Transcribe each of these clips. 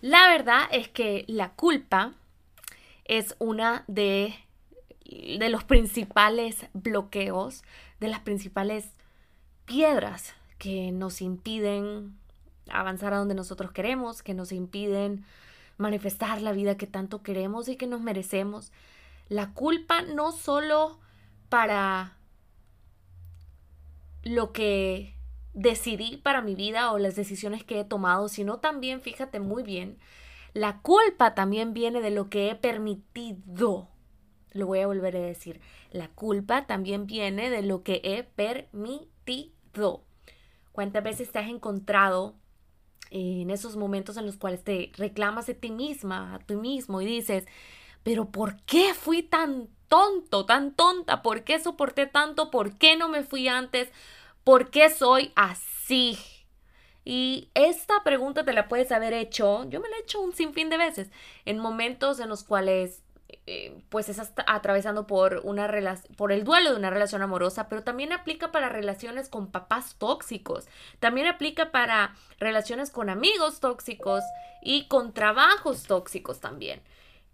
La verdad es que la culpa es una de, de los principales bloqueos, de las principales piedras que nos impiden avanzar a donde nosotros queremos, que nos impiden manifestar la vida que tanto queremos y que nos merecemos. La culpa no solo para lo que decidí para mi vida o las decisiones que he tomado, sino también, fíjate muy bien, la culpa también viene de lo que he permitido. Lo voy a volver a decir. La culpa también viene de lo que he permitido. ¿Cuántas veces te has encontrado en esos momentos en los cuales te reclamas a ti misma, a ti mismo y dices, pero ¿por qué fui tan tonto, tan tonta? ¿Por qué soporté tanto? ¿Por qué no me fui antes? ¿Por qué soy así? Y esta pregunta te la puedes haber hecho, yo me la he hecho un sinfín de veces, en momentos en los cuales eh, pues estás atravesando por una por el duelo de una relación amorosa, pero también aplica para relaciones con papás tóxicos, también aplica para relaciones con amigos tóxicos y con trabajos tóxicos también.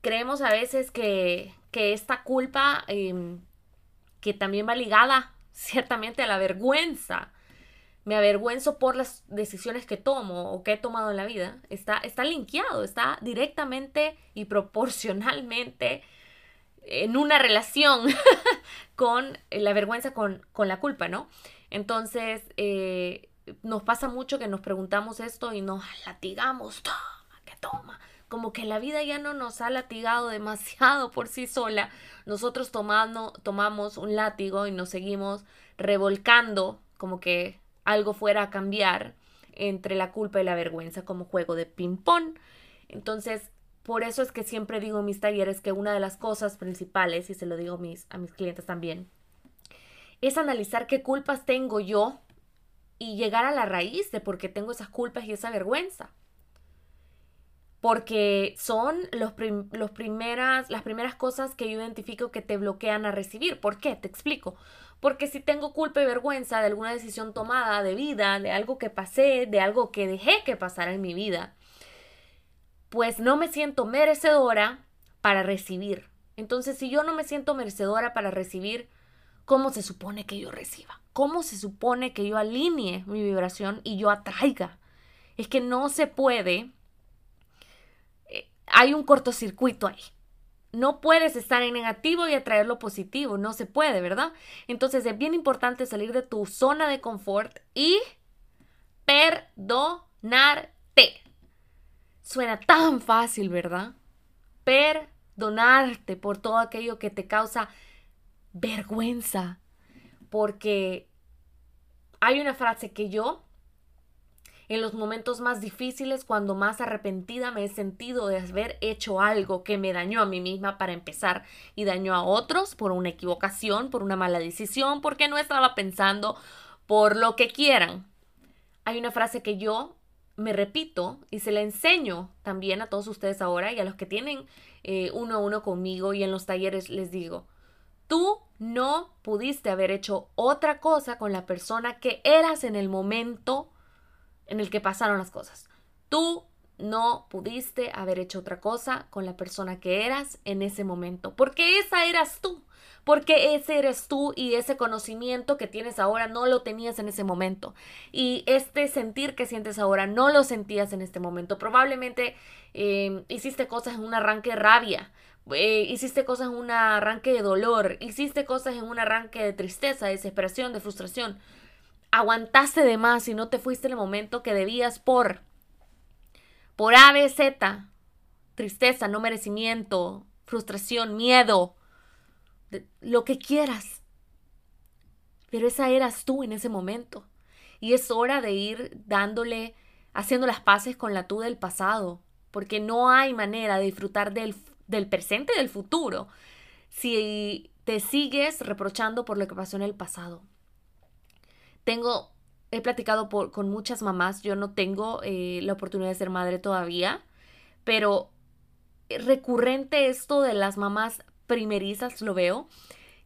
Creemos a veces que, que esta culpa, em, que también va ligada ciertamente a la vergüenza, me avergüenzo por las decisiones que tomo o que he tomado en la vida, está, está linkeado, está directamente y proporcionalmente en una relación con la vergüenza, con, con, la culpa, ¿no? Entonces, eh, nos pasa mucho que nos preguntamos esto y nos latigamos, toma, que toma. Como que la vida ya no nos ha latigado demasiado por sí sola. Nosotros tomando, tomamos un látigo y nos seguimos revolcando como que algo fuera a cambiar entre la culpa y la vergüenza como juego de ping-pong. Entonces, por eso es que siempre digo en mis talleres que una de las cosas principales, y se lo digo mis, a mis clientes también, es analizar qué culpas tengo yo y llegar a la raíz de por qué tengo esas culpas y esa vergüenza. Porque son los, los primeras, las primeras cosas que yo identifico que te bloquean a recibir. ¿Por qué? Te explico. Porque si tengo culpa y vergüenza de alguna decisión tomada de vida, de algo que pasé, de algo que dejé que pasara en mi vida, pues no me siento merecedora para recibir. Entonces, si yo no me siento merecedora para recibir, ¿cómo se supone que yo reciba? ¿Cómo se supone que yo alinee mi vibración y yo atraiga? Es que no se puede. Hay un cortocircuito ahí no puedes estar en negativo y atraer lo positivo, no se puede, ¿verdad? Entonces es bien importante salir de tu zona de confort y perdonarte. Suena tan fácil, ¿verdad? Perdonarte por todo aquello que te causa vergüenza. Porque hay una frase que yo en los momentos más difíciles, cuando más arrepentida me he sentido de haber hecho algo que me dañó a mí misma para empezar y dañó a otros por una equivocación, por una mala decisión, porque no estaba pensando por lo que quieran. Hay una frase que yo me repito y se la enseño también a todos ustedes ahora y a los que tienen eh, uno a uno conmigo y en los talleres les digo, tú no pudiste haber hecho otra cosa con la persona que eras en el momento en el que pasaron las cosas. Tú no pudiste haber hecho otra cosa con la persona que eras en ese momento, porque esa eras tú, porque ese eres tú y ese conocimiento que tienes ahora no lo tenías en ese momento y este sentir que sientes ahora no lo sentías en este momento. Probablemente eh, hiciste cosas en un arranque de rabia, eh, hiciste cosas en un arranque de dolor, hiciste cosas en un arranque de tristeza, de desesperación, de frustración aguantaste de más y no te fuiste el momento que debías por por A, B, Z, tristeza, no merecimiento, frustración, miedo, lo que quieras. Pero esa eras tú en ese momento. Y es hora de ir dándole, haciendo las paces con la tú del pasado, porque no hay manera de disfrutar del, del presente y del futuro si te sigues reprochando por lo que pasó en el pasado. Tengo, he platicado con muchas mamás, yo no tengo eh, la oportunidad de ser madre todavía, pero recurrente esto de las mamás primerizas, lo veo,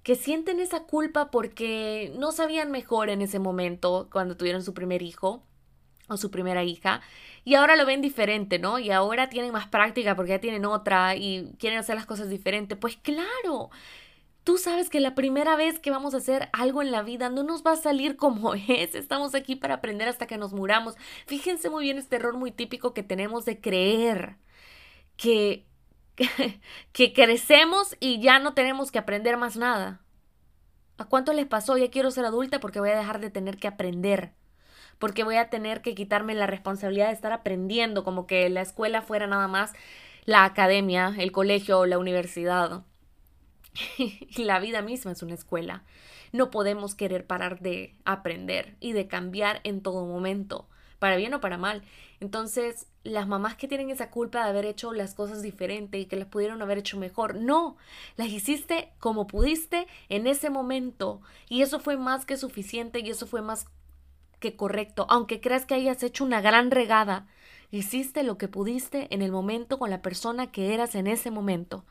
que sienten esa culpa porque no sabían mejor en ese momento cuando tuvieron su primer hijo o su primera hija y ahora lo ven diferente, ¿no? Y ahora tienen más práctica porque ya tienen otra y quieren hacer las cosas diferentes. Pues claro, tú sabes que la primera vez que vamos a hacer algo en la vida no nos va a salir como es. Estamos aquí para aprender hasta que nos muramos. Fíjense muy bien este error muy típico que tenemos de creer que, que crecemos y ya no tenemos que aprender más nada. ¿A cuánto les pasó? Ya quiero ser adulta porque voy a dejar de tener que aprender porque voy a tener que quitarme la responsabilidad de estar aprendiendo, como que la escuela fuera nada más la academia, el colegio o la universidad. la vida misma es una escuela. No podemos querer parar de aprender y de cambiar en todo momento, para bien o para mal. Entonces, las mamás que tienen esa culpa de haber hecho las cosas diferente y que las pudieron haber hecho mejor, no, las hiciste como pudiste en ese momento y eso fue más que suficiente y eso fue más que correcto, aunque creas que hayas hecho una gran regada, hiciste lo que pudiste en el momento con la persona que eras en ese momento.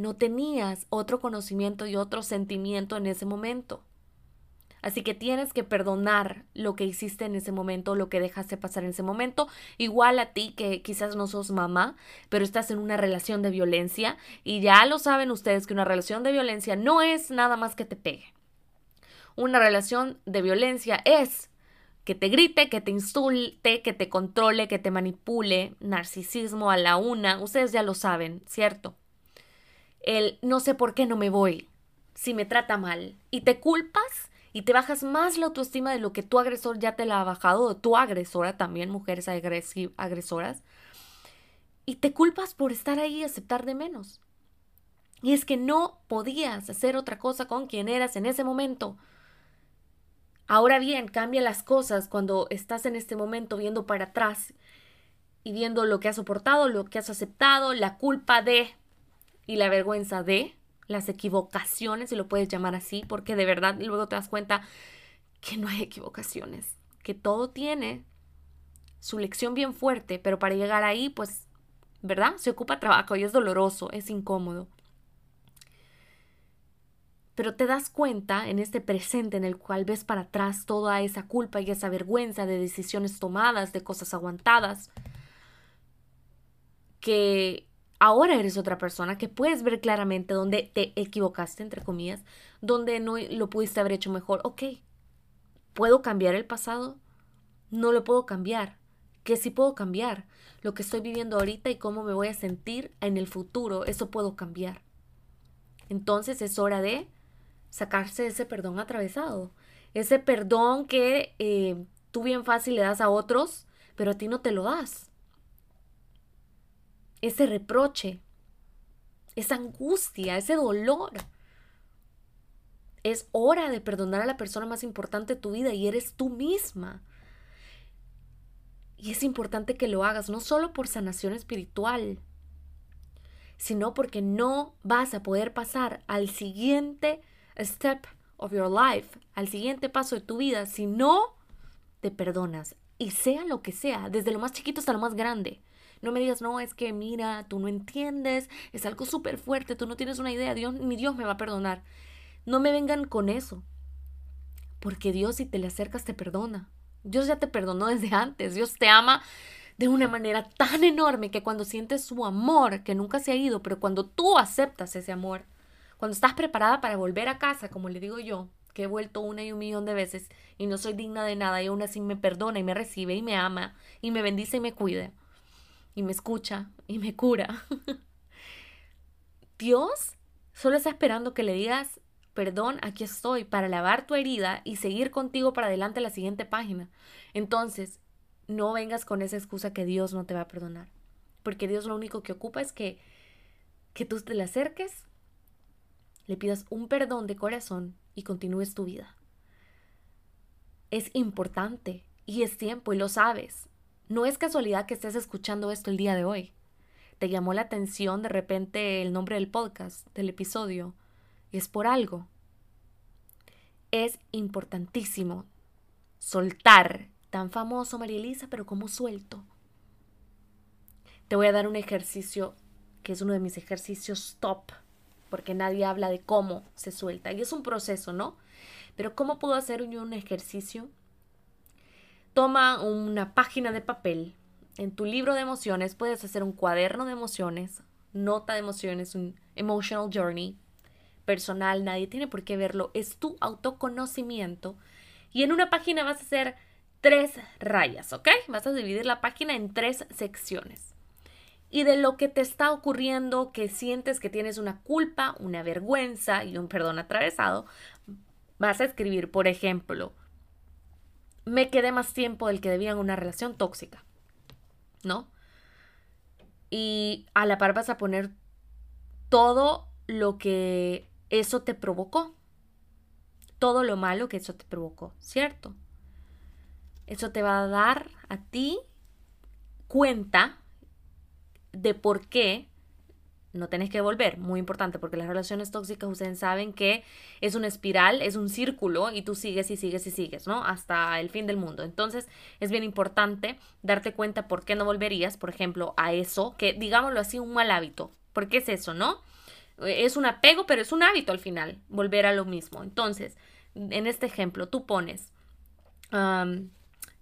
No tenías otro conocimiento y otro sentimiento en ese momento. Así que tienes que perdonar lo que hiciste en ese momento, lo que dejaste pasar en ese momento. Igual a ti que quizás no sos mamá, pero estás en una relación de violencia y ya lo saben ustedes que una relación de violencia no es nada más que te pegue. Una relación de violencia es que te grite, que te insulte, que te controle, que te manipule, narcisismo a la una, ustedes ya lo saben, ¿cierto? El no sé por qué no me voy si me trata mal y te culpas y te bajas más la autoestima de lo que tu agresor ya te la ha bajado, o tu agresora también, mujeres agresoras, y te culpas por estar ahí y aceptar de menos. Y es que no podías hacer otra cosa con quien eras en ese momento. Ahora bien, cambia las cosas cuando estás en este momento viendo para atrás y viendo lo que has soportado, lo que has aceptado, la culpa de y la vergüenza de, las equivocaciones, si lo puedes llamar así, porque de verdad luego te das cuenta que no hay equivocaciones, que todo tiene su lección bien fuerte, pero para llegar ahí, pues, ¿verdad? Se ocupa trabajo y es doloroso, es incómodo pero te das cuenta en este presente en el cual ves para atrás toda esa culpa y esa vergüenza de decisiones tomadas, de cosas aguantadas, que ahora eres otra persona, que puedes ver claramente dónde te equivocaste, entre comillas, donde no lo pudiste haber hecho mejor. Ok, ¿puedo cambiar el pasado? No lo puedo cambiar. ¿Qué sí puedo cambiar? Lo que estoy viviendo ahorita y cómo me voy a sentir en el futuro, eso puedo cambiar. Entonces es hora de sacarse ese perdón atravesado. Ese perdón que eh, tú bien fácil le das a otros, pero a ti no te lo das. Ese reproche, esa angustia, ese dolor. Es hora de perdonar a la persona más importante de tu vida y eres tú misma. Y es importante que lo hagas, no solo por sanación espiritual, sino porque no vas a poder pasar al siguiente step of your life, al siguiente paso de tu vida, si no te perdonas. Y sea lo que sea, desde lo más chiquito hasta lo más grande. No me digas, no, es que mira, tú no entiendes, es algo súper fuerte, tú no tienes una idea, Dios, ni Dios me va a perdonar. No me vengan con eso. Porque Dios, si te le acercas, te perdona. Dios ya te perdonó desde antes. Dios te ama de una manera tan enorme que cuando sientes su amor, que nunca se ha ido, pero cuando tú aceptas ese amor, cuando estás preparada para volver a casa, como le digo yo, que he vuelto una y un millón de veces y no soy digna de nada y aún así me perdona y me recibe y me ama y me bendice y me cuida y me escucha y me cura. Dios solo está esperando que le digas, perdón, aquí estoy para lavar tu herida y seguir contigo para adelante la siguiente página. Entonces, no vengas con esa excusa que Dios no te va a perdonar, porque Dios lo único que ocupa es que que tú te le acerques le pidas un perdón de corazón y continúes tu vida. Es importante y es tiempo y lo sabes. No es casualidad que estés escuchando esto el día de hoy. Te llamó la atención de repente el nombre del podcast, del episodio, es por algo. Es importantísimo soltar, tan famoso María Elisa, pero como suelto. Te voy a dar un ejercicio que es uno de mis ejercicios top porque nadie habla de cómo se suelta. Y es un proceso, ¿no? Pero ¿cómo puedo hacer un ejercicio Toma una página de papel. En tu libro de emociones puedes hacer un cuaderno de emociones, nota de emociones, un emotional journey personal, nadie tiene por qué verlo, es tu autoconocimiento. Y en una página vas a hacer tres rayas, ¿ok? Vas a dividir la página en tres secciones. Y de lo que te está ocurriendo, que sientes que tienes una culpa, una vergüenza y un perdón atravesado, vas a escribir, por ejemplo, me quedé más tiempo del que debía en una relación tóxica, ¿no? Y a la par vas a poner todo lo que eso te provocó. Todo lo malo que eso te provocó, ¿cierto? Eso te va a dar a ti cuenta de por qué no tenés que volver, muy importante, porque las relaciones tóxicas ustedes saben que es una espiral, es un círculo y tú sigues y sigues y sigues, ¿no? Hasta el fin del mundo. Entonces es bien importante darte cuenta por qué no volverías, por ejemplo, a eso, que digámoslo así, un mal hábito. ¿Por qué es eso, no? Es un apego, pero es un hábito al final, volver a lo mismo. Entonces, en este ejemplo, tú pones,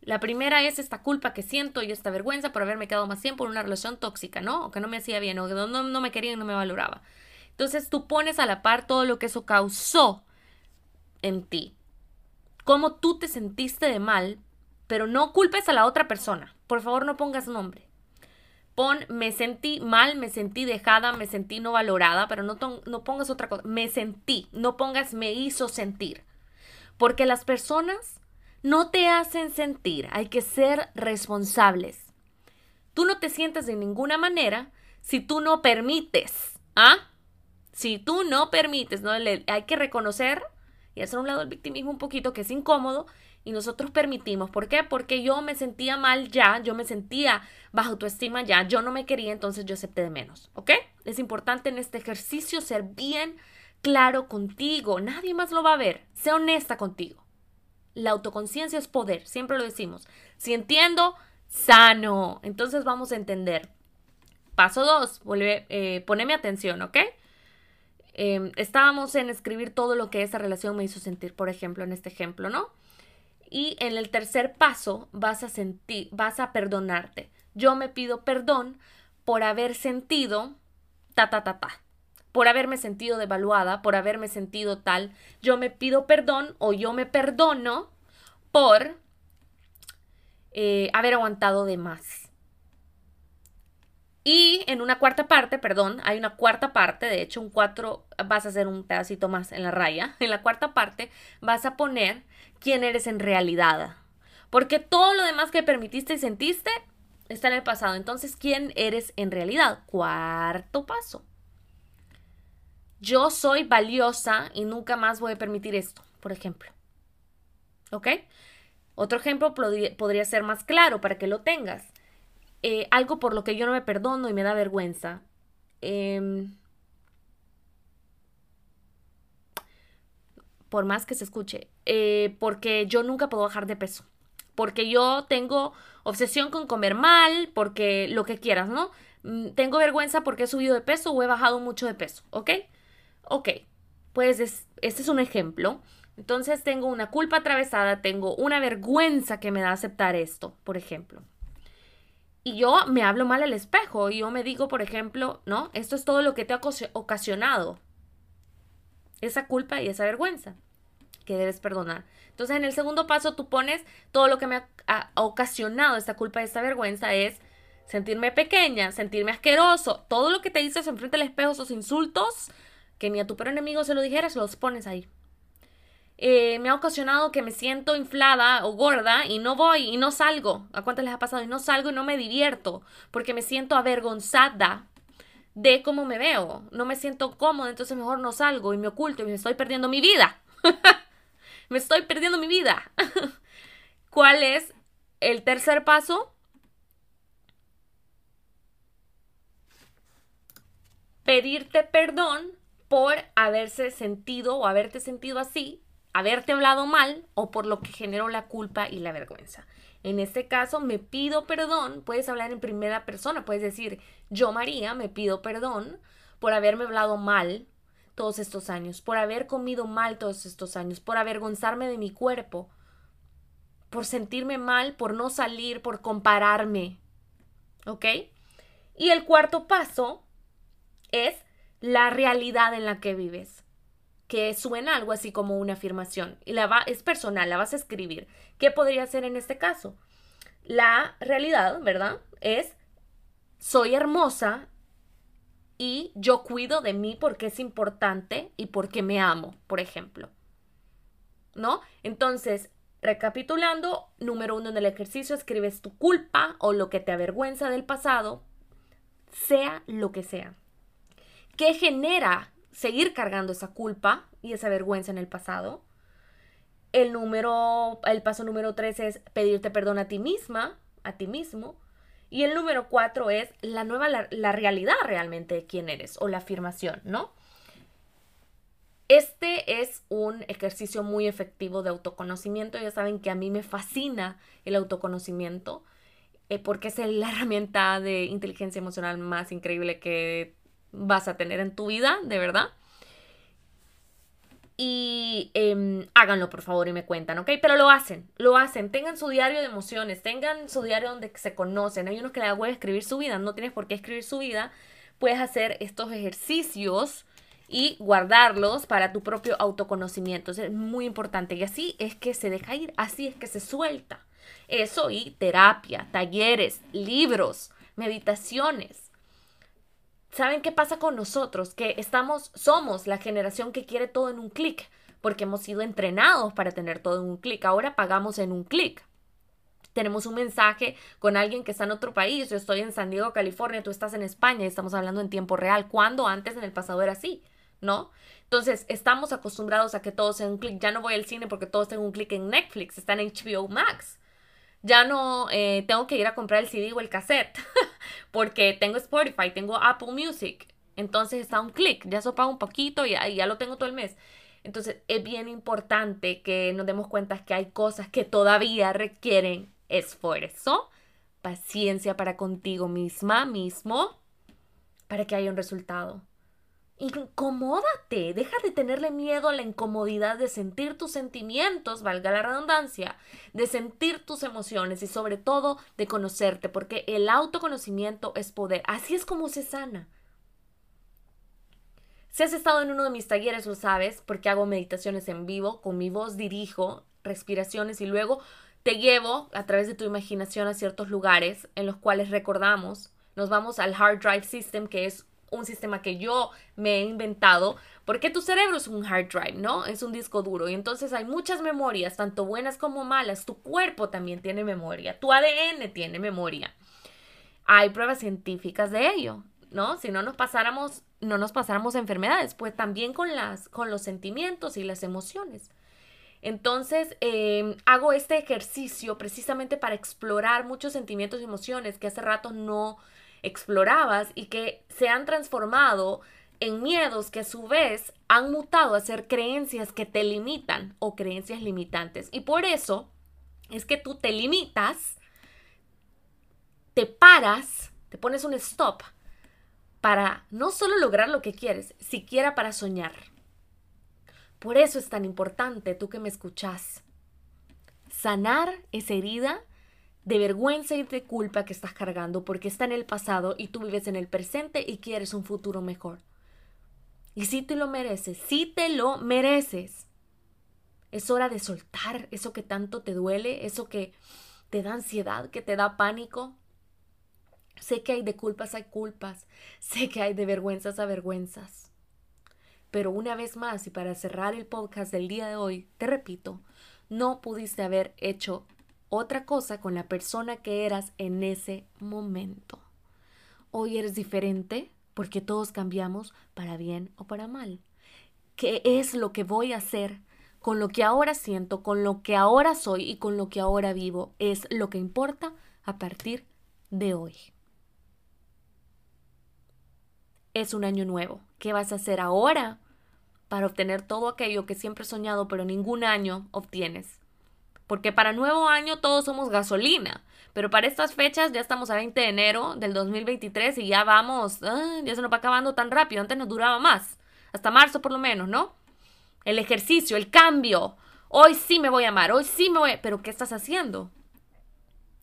la primera es esta culpa que siento y esta vergüenza por haberme quedado más tiempo en una relación tóxica, ¿no? O que no me hacía bien, o que no, no me quería y no me valoraba. Entonces, tú pones a la par todo lo que eso causó en ti. Cómo tú te sentiste de mal, pero no culpes a la otra persona. Por favor, no pongas nombre. Pon, me sentí mal, me sentí dejada, me sentí no valorada, pero no, no pongas otra cosa. Me sentí, no pongas me hizo sentir. Porque las personas no te hacen sentir, hay que ser responsables. Tú no te sientes de ninguna manera si tú no permites, ¿ah? Si tú no permites, ¿no? hay que reconocer y hacer un lado el victimismo un poquito que es incómodo y nosotros permitimos. ¿Por qué? Porque yo me sentía mal ya, yo me sentía baja autoestima ya, yo no me quería, entonces yo acepté de menos, ¿ok? Es importante en este ejercicio ser bien claro contigo, nadie más lo va a ver, sé honesta contigo. La autoconciencia es poder, siempre lo decimos. Si entiendo, sano. Entonces vamos a entender. Paso dos, vuelve, eh, poneme atención, ¿ok? Em, estábamos en escribir todo lo que esa relación me hizo sentir, por ejemplo, en este ejemplo, ¿no? Y en el tercer paso vas a sentir, vas a perdonarte. Yo me pido perdón por haber sentido ta ta ta ta. Por haberme sentido devaluada, por haberme sentido tal. Yo me pido perdón o yo me perdono por eh, haber aguantado de más. Y en una cuarta parte, perdón, hay una cuarta parte, de hecho un cuatro, vas a hacer un pedacito más en la raya. En la cuarta parte vas a poner quién eres en realidad. Porque todo lo demás que permitiste y sentiste está en el pasado. Entonces, ¿quién eres en realidad? Cuarto paso. Yo soy valiosa y nunca más voy a permitir esto, por ejemplo. ¿Ok? Otro ejemplo podría ser más claro para que lo tengas. Eh, algo por lo que yo no me perdono y me da vergüenza. Em, por más que se escuche, eh, porque yo nunca puedo bajar de peso, porque yo tengo obsesión con comer mal, porque lo que quieras, ¿no? Mm, tengo vergüenza porque he subido de peso o he bajado mucho de peso, ¿ok? Ok, pues este es un ejemplo. Entonces tengo una culpa atravesada, tengo una vergüenza que me da aceptar esto, por ejemplo. Y yo me hablo mal al espejo y yo me digo, por ejemplo, no, esto es todo lo que te ha ocasionado esa culpa y esa vergüenza que debes perdonar. Entonces, en el segundo paso, tú pones todo lo que me ha, ocasionado esta culpa y esta vergüenza es sentirme pequeña, sentirme asqueroso, todo lo que te dices enfrente del espejo, esos insultos, que ni a tu peor enemigo se lo dijeras, los pones ahí. Eh, me ha ocasionado que me siento inflada o gorda y no voy y no salgo. ¿A cuántas les ha pasado? Y no salgo y no me divierto porque me siento avergonzada de cómo me veo. No me siento cómoda, entonces mejor no salgo y me oculto y me estoy perdiendo mi vida. me estoy perdiendo mi vida. ¿Cuál es el tercer paso? Pedirte perdón por haberse sentido o haberte sentido así, haberte hablado mal o por lo que generó la culpa y la vergüenza. En este caso, me pido perdón, puedes hablar en primera persona, puedes decir, yo María, me pido perdón por haberme hablado mal todos estos años, por haber comido mal todos estos años, por avergonzarme de mi cuerpo, por sentirme mal, por no salir, por compararme. ¿Ok? Y el cuarto paso es la realidad en la que vives, que suena algo así como una afirmación. Y la va, es personal, la vas a escribir. ¿Qué podría ser en este caso? La realidad, ¿verdad? Es soy hermosa y yo cuido de mí porque es importante y porque me amo, por ejemplo. ¿No? Entonces, recapitulando, número uno en el ejercicio, escribes tu culpa o lo que te avergüenza del pasado, sea lo que sea. ¿Qué genera seguir cargando esa culpa y esa vergüenza en el pasado? El número, el paso número tres es pedirte perdón a ti misma, a ti mismo. Y el número cuatro es la nueva, la, realidad realmente de quién eres o la afirmación, ¿no? Este es un ejercicio muy efectivo de autoconocimiento. Ya saben que a mí me fascina el autoconocimiento eh, porque es la herramienta de inteligencia emocional más increíble que vas a tener en tu vida, de verdad. Y em, háganlo por favor y me cuentan, ¿ok? Pero lo hacen, lo hacen, tengan su diario de emociones, tengan su diario donde se conocen, hay unos que les a escribir su vida, no tienes por qué escribir su vida, puedes hacer estos ejercicios y guardarlos para tu propio autoconocimiento, es muy importante. Y así es que se deja ir, así es que se suelta. Eso y terapia, talleres, libros, meditaciones ¿Saben qué pasa con nosotros? Que estamos, somos la generación que quiere todo en un clic, porque hemos sido entrenados para tener todo en un clic. Ahora pagamos en un clic. Tenemos un mensaje con alguien que está en otro país. Yo estoy en San Diego, California, tú estás en España y estamos hablando en tiempo real. Cuando antes en el pasado era así, ¿no? Entonces, estamos acostumbrados a que todo sea un clic. Ya no voy al cine porque todo está en un clic en Netflix, está en HBO Max ya no eh, tengo que ir a comprar el CD o el cassette porque tengo Spotify, tengo Apple Music. Entonces está un clic, ya eso pago un poquito y ya, ya lo tengo todo el mes. Entonces es bien importante que nos demos cuenta que hay cosas que todavía requieren esfuerzo, paciencia para contigo misma, mismo, para que haya un resultado. Incomódate, deja de tenerle miedo a la incomodidad de sentir tus sentimientos, valga la redundancia, de sentir tus emociones y sobre todo de conocerte, porque el autoconocimiento es poder. Así es como se sana. Si has estado en uno de mis talleres, lo sabes, porque hago meditaciones en vivo, con mi voz dirijo respiraciones y luego te llevo a través de tu imaginación a ciertos lugares en los cuales recordamos. Nos vamos al Hard Drive System, que es un sistema que yo me he inventado, porque tu cerebro es un hard drive, ¿no? Es un disco duro y entonces hay muchas memorias, tanto buenas como malas. Tu cuerpo también tiene memoria, tu ADN tiene memoria. Hay pruebas científicas de ello, ¿no? Si no nos pasáramos, no nos pasáramos enfermedades, pues también con las, con los sentimientos y las emociones. Entonces, em, hago este ejercicio precisamente para explorar muchos sentimientos y emociones que hace rato no, explorabas y que se han transformado en miedos que a su vez han mutado a ser creencias que te limitan o creencias limitantes. Y por eso es que tú te limitas, te paras, te pones un stop para no solo lograr lo que quieres, siquiera para soñar. Por eso es tan importante, tú que me escuchas, sanar esa herida de vergüenza y de culpa que estás cargando porque está en el pasado y tú vives en el presente y quieres un futuro mejor. Y si te lo mereces, si te lo mereces. Es hora de soltar eso que tanto te duele, eso que te da ansiedad, que te da pánico. Sé que hay de culpas hay culpas, sé que hay de vergüenzas a vergüenzas. Pero una vez más, y para cerrar el podcast del día de hoy, te repito, no pudiste haber hecho otra cosa con la persona que eras en ese momento. Hoy eres diferente porque todos cambiamos para bien o para mal. ¿Qué es lo que voy a hacer con lo que ahora siento, con lo que ahora soy y con lo que ahora vivo? Es lo que importa a partir de hoy. Es un año nuevo. ¿Qué vas a hacer ahora para obtener todo aquello que siempre has soñado pero ningún año obtienes? Porque para nuevo año todos somos gasolina. Pero para estas fechas ya estamos a 20 de enero del 2023 y ya vamos, ya se nos va acabando tan rápido, antes nos duraba más, hasta marzo por lo menos, ¿no? El ejercicio, el cambio, Hoy sí me voy a amar, hoy sí me voy. Pero ¿qué estás haciendo?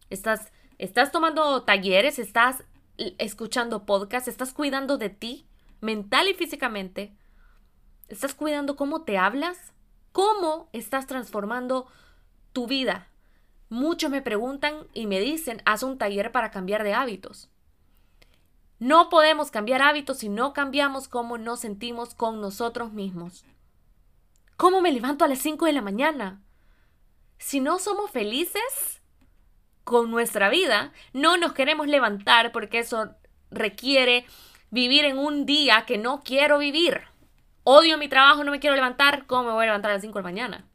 Estás, estás tomando talleres, estás escuchando podcasts, estás cuidando de ti, mental y físicamente. ¿Estás cuidando cómo te hablas? ¿Cómo estás transformando tu vida? Muchos me preguntan y me dicen, haz un taller para cambiar de hábitos. No podemos cambiar hábitos si no cambiamos cómo nos sentimos con nosotros mismos. ¿Cómo me levanto a las 5 de la mañana? Si no somos felices con nuestra vida, no nos queremos levantar porque eso requiere vivir en un día que no quiero vivir. Odio mi trabajo, no me quiero levantar. ¿Cómo me voy a levantar a las 5 de la mañana?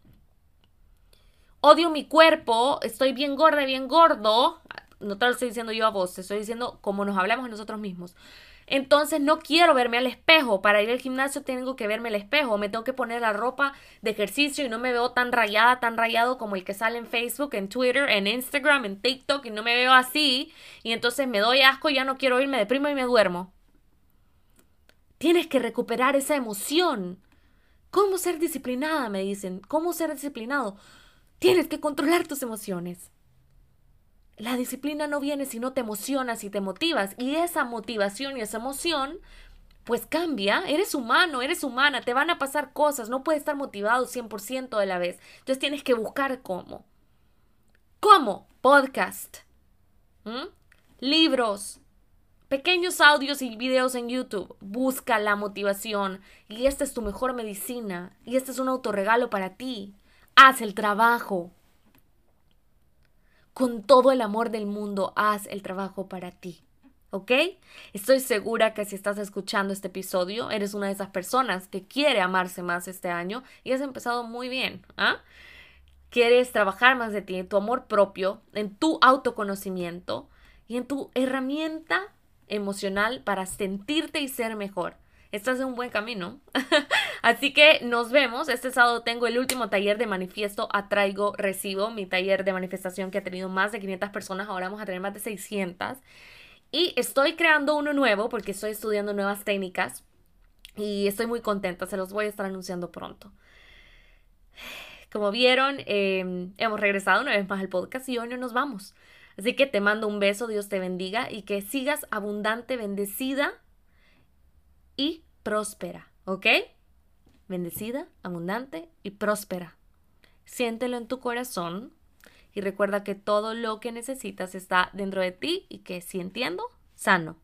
Odio mi cuerpo, estoy bien gorda, bien gordo. No te lo estoy diciendo yo a vos, te estoy diciendo como nos hablamos nosotros mismos. Entonces no quiero verme al espejo. Para ir al gimnasio tengo que verme al espejo. Me tengo que poner la ropa de ejercicio y no me veo tan rayada, tan rayado como el que sale en Facebook, en Twitter, en Instagram, en TikTok y no me veo así. Y entonces me doy asco ya no quiero ir, me deprimo y me duermo. Tienes que recuperar esa emoción. ¿Cómo ser disciplinada? Me dicen. ¿Cómo ser disciplinado? Tienes que controlar tus emociones. La disciplina no viene si no te emocionas y te motivas. Y esa motivación y esa emoción, pues cambia. Eres humano, eres humana, te van a pasar cosas. No puedes estar motivado 100% de la vez. Entonces tienes que buscar cómo. ¿Cómo? Podcast. Libros pequeños audios y videos en YouTube. Busca la motivación y esta es tu mejor medicina y este es un autorregalo para ti. Haz el trabajo. Con todo el amor del mundo, haz el trabajo para ti. ¿Ok? Estoy segura que si estás escuchando este episodio, eres una de esas personas que quiere amarse más este año y has empezado muy bien. ¿ah? Quieres trabajar más de ti, en tu amor propio, en tu autoconocimiento y en tu herramienta emocional para sentirte y ser mejor. Estás en un buen camino. Así que nos vemos. Este sábado tengo el último taller de manifiesto Atraigo Recibo, mi taller de manifestación que ha tenido más de 500 personas. Ahora vamos a tener más de 600. Y estoy creando uno nuevo porque estoy estudiando nuevas técnicas y estoy muy contenta. Se los voy a estar anunciando pronto. Como vieron, em, hemos regresado una vez más al podcast y hoy no nos vamos. Así que te mando un beso, Dios te bendiga y que sigas abundante, bendecida y próspera, ¿ok? Bendecida, abundante y próspera. Siéntelo en tu corazón y recuerda que todo lo que necesitas está dentro de ti y que si entiendo, sano.